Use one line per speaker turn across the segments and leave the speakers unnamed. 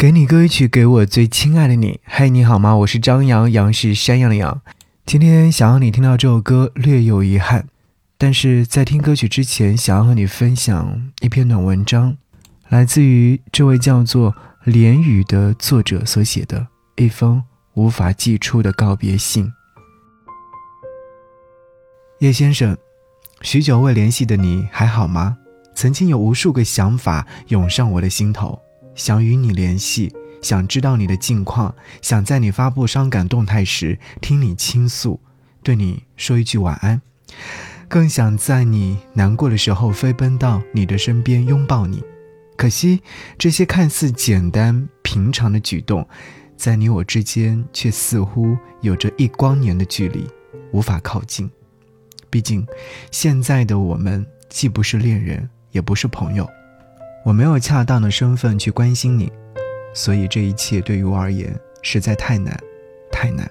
给你歌曲，给我最亲爱的你。嗨，你好吗？我是张扬，杨是山羊的羊。今天想让你听到这首歌，略有遗憾。但是在听歌曲之前，想要和你分享一篇暖文章，来自于这位叫做连雨的作者所写的一封无法寄出的告别信。叶先生，许久未联系的你还好吗？曾经有无数个想法涌上我的心头。想与你联系，想知道你的近况，想在你发布伤感动态时听你倾诉，对你说一句晚安，更想在你难过的时候飞奔到你的身边拥抱你。可惜，这些看似简单平常的举动，在你我之间却似乎有着一光年的距离，无法靠近。毕竟，现在的我们既不是恋人，也不是朋友。我没有恰当的身份去关心你，所以这一切对于我而言实在太难，太难。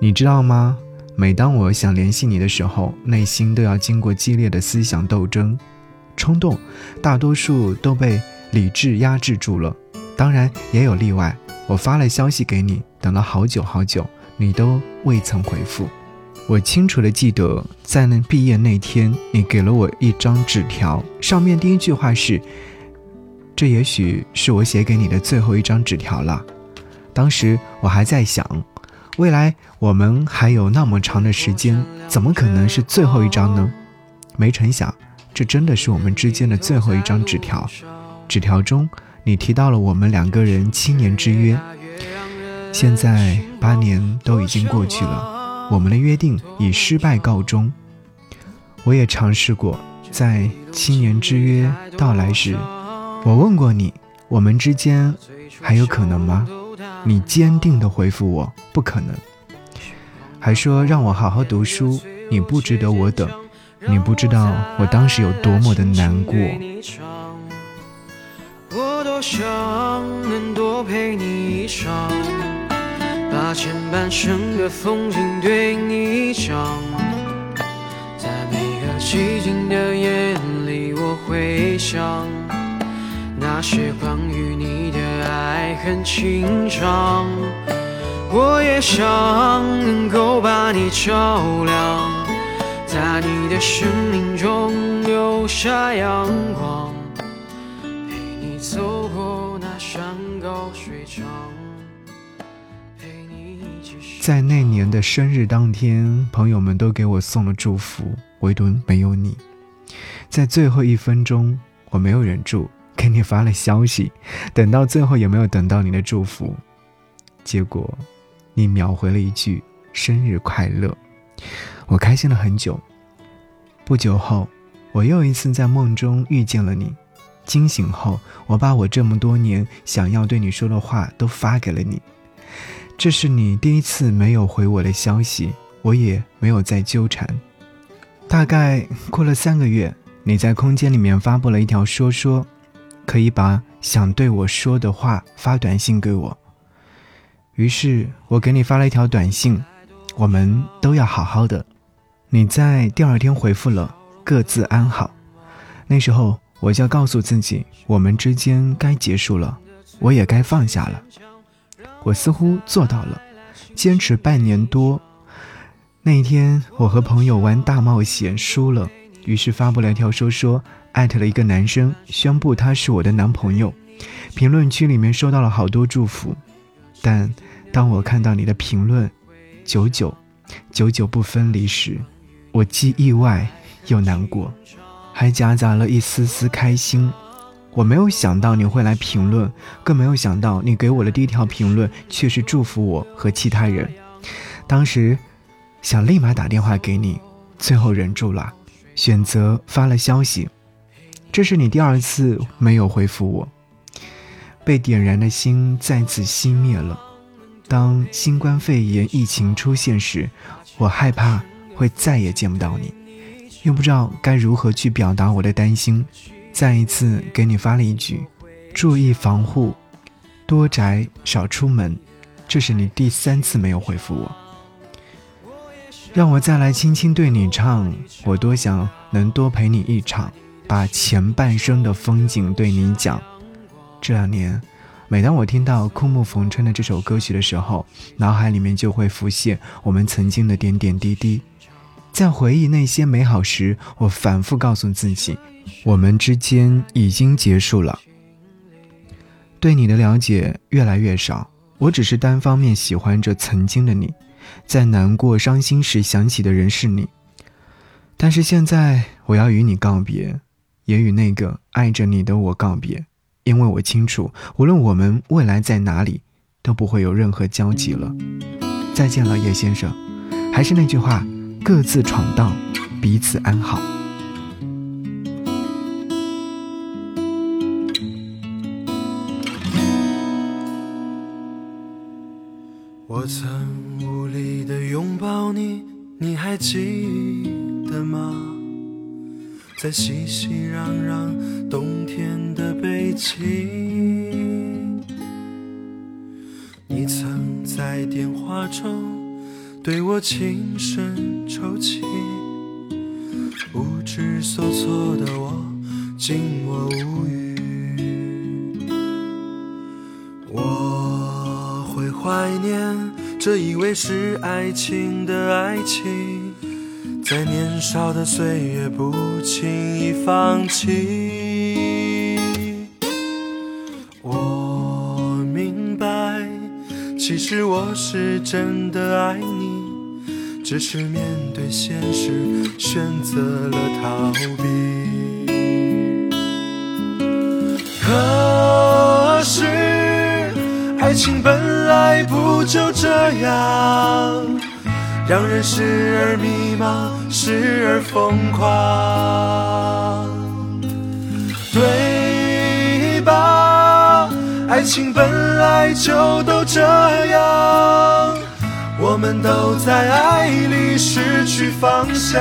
你知道吗？每当我想联系你的时候，内心都要经过激烈的思想斗争，冲动大多数都被理智压制住了。当然也有例外，我发了消息给你，等了好久好久，你都未曾回复。我清楚的记得，在那毕业那天，你给了我一张纸条，上面第一句话是。这也许是我写给你的最后一张纸条了。当时我还在想，未来我们还有那么长的时间，怎么可能是最后一张呢？没成想，这真的是我们之间的最后一张纸条。纸条中，你提到了我们两个人七年之约。现在八年都已经过去了，我们的约定以失败告终。我也尝试过，在七年之约到来时。我问过你，我们之间还有可能吗？你坚定地回复我，不可能。还说让我好好读书，你不值得我等，你不知道我当时有多么的难过。我多想能多陪你一场，把前半生的风景对你讲，在每个寂静的夜里，我会想。那些关于你的爱很轻长，我也想能够把你照亮，在你的生命中留下阳光，陪你走过那山高水长，陪你一起。在那年的生日当天，朋友们都给我送了祝福，唯独没有你。在最后一分钟，我没有忍住。给你发了消息，等到最后也没有等到你的祝福，结果你秒回了一句“生日快乐”，我开心了很久。不久后，我又一次在梦中遇见了你，惊醒后，我把我这么多年想要对你说的话都发给了你。这是你第一次没有回我的消息，我也没有再纠缠。大概过了三个月，你在空间里面发布了一条说说。可以把想对我说的话发短信给我。于是我给你发了一条短信：“我们都要好好的。”你在第二天回复了“各自安好”。那时候我就告诉自己，我们之间该结束了，我也该放下了。我似乎做到了，坚持半年多。那一天，我和朋友玩大冒险输了，于是发布了一条说说。艾特了一个男生，宣布他是我的男朋友。评论区里面收到了好多祝福，但当我看到你的评论“久久，久久不分离”时，我既意外又难过，还夹杂了一丝丝开心。我没有想到你会来评论，更没有想到你给我的第一条评论却是祝福我和其他人。当时想立马打电话给你，最后忍住了，选择发了消息。这是你第二次没有回复我，被点燃的心再次熄灭了。当新冠肺炎疫情出现时，我害怕会再也见不到你，又不知道该如何去表达我的担心。再一次给你发了一句：“注意防护，多宅少出门。”这是你第三次没有回复我，让我再来轻轻对你唱。我多想能多陪你一场。把前半生的风景对你讲，这两年每当我听到枯木逢春的这首歌曲的时候，脑海里面就会浮现我们曾经的点点滴滴。在回忆那些美好时，我反复告诉自己，我们之间已经结束了。对你的了解越来越少，我只是单方面喜欢着曾经的你，在难过、伤心时想起的人是你。但是现在，我要与你告别，也与那个爱着你的我告别，因为我清楚，无论我们未来在哪里，都不会有任何交集了。再见了，叶先生。还是那句话，各自闯荡，彼此安好。
我曾拥抱你，你还记得吗？在熙熙攘攘冬天的北京，你曾在电话中对我轻声抽泣，不知所措的我静默无语。我。怀念这以为是爱情的爱情，在年少的岁月不轻易放弃。我明白，其实我是真的爱你，只是面对现实选择了逃避。可是爱情本。来不就这样，让人时而迷茫，时而疯狂，对吧？爱情本来就都这样，我们都在爱里失去方向。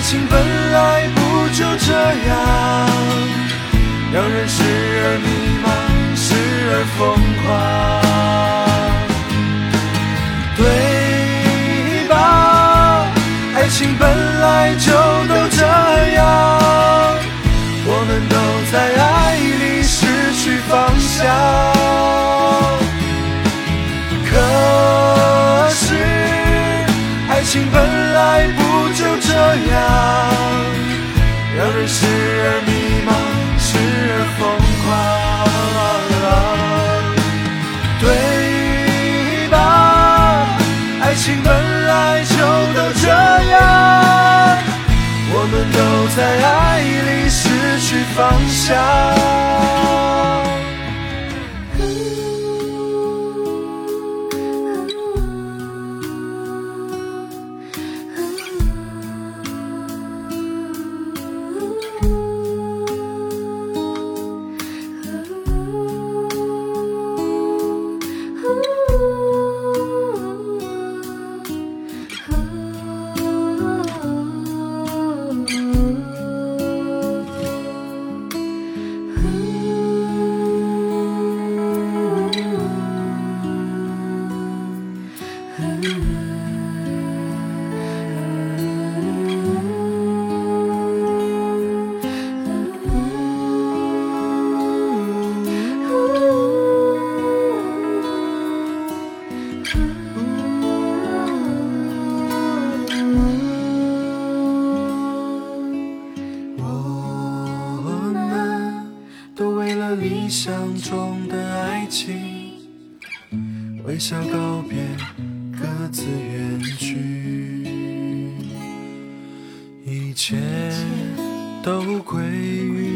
爱情本来不就这样，让人时而迷茫，时而疯狂，对吧？爱情本来就都这样，我们都在爱里失去方向。可是，爱情本这样。让人时而迷茫，时而疯狂，对吧？爱情本来就都这样，我们都在爱里失去方向。想象中的爱。情，微笑告别，各自远去，一切都归于。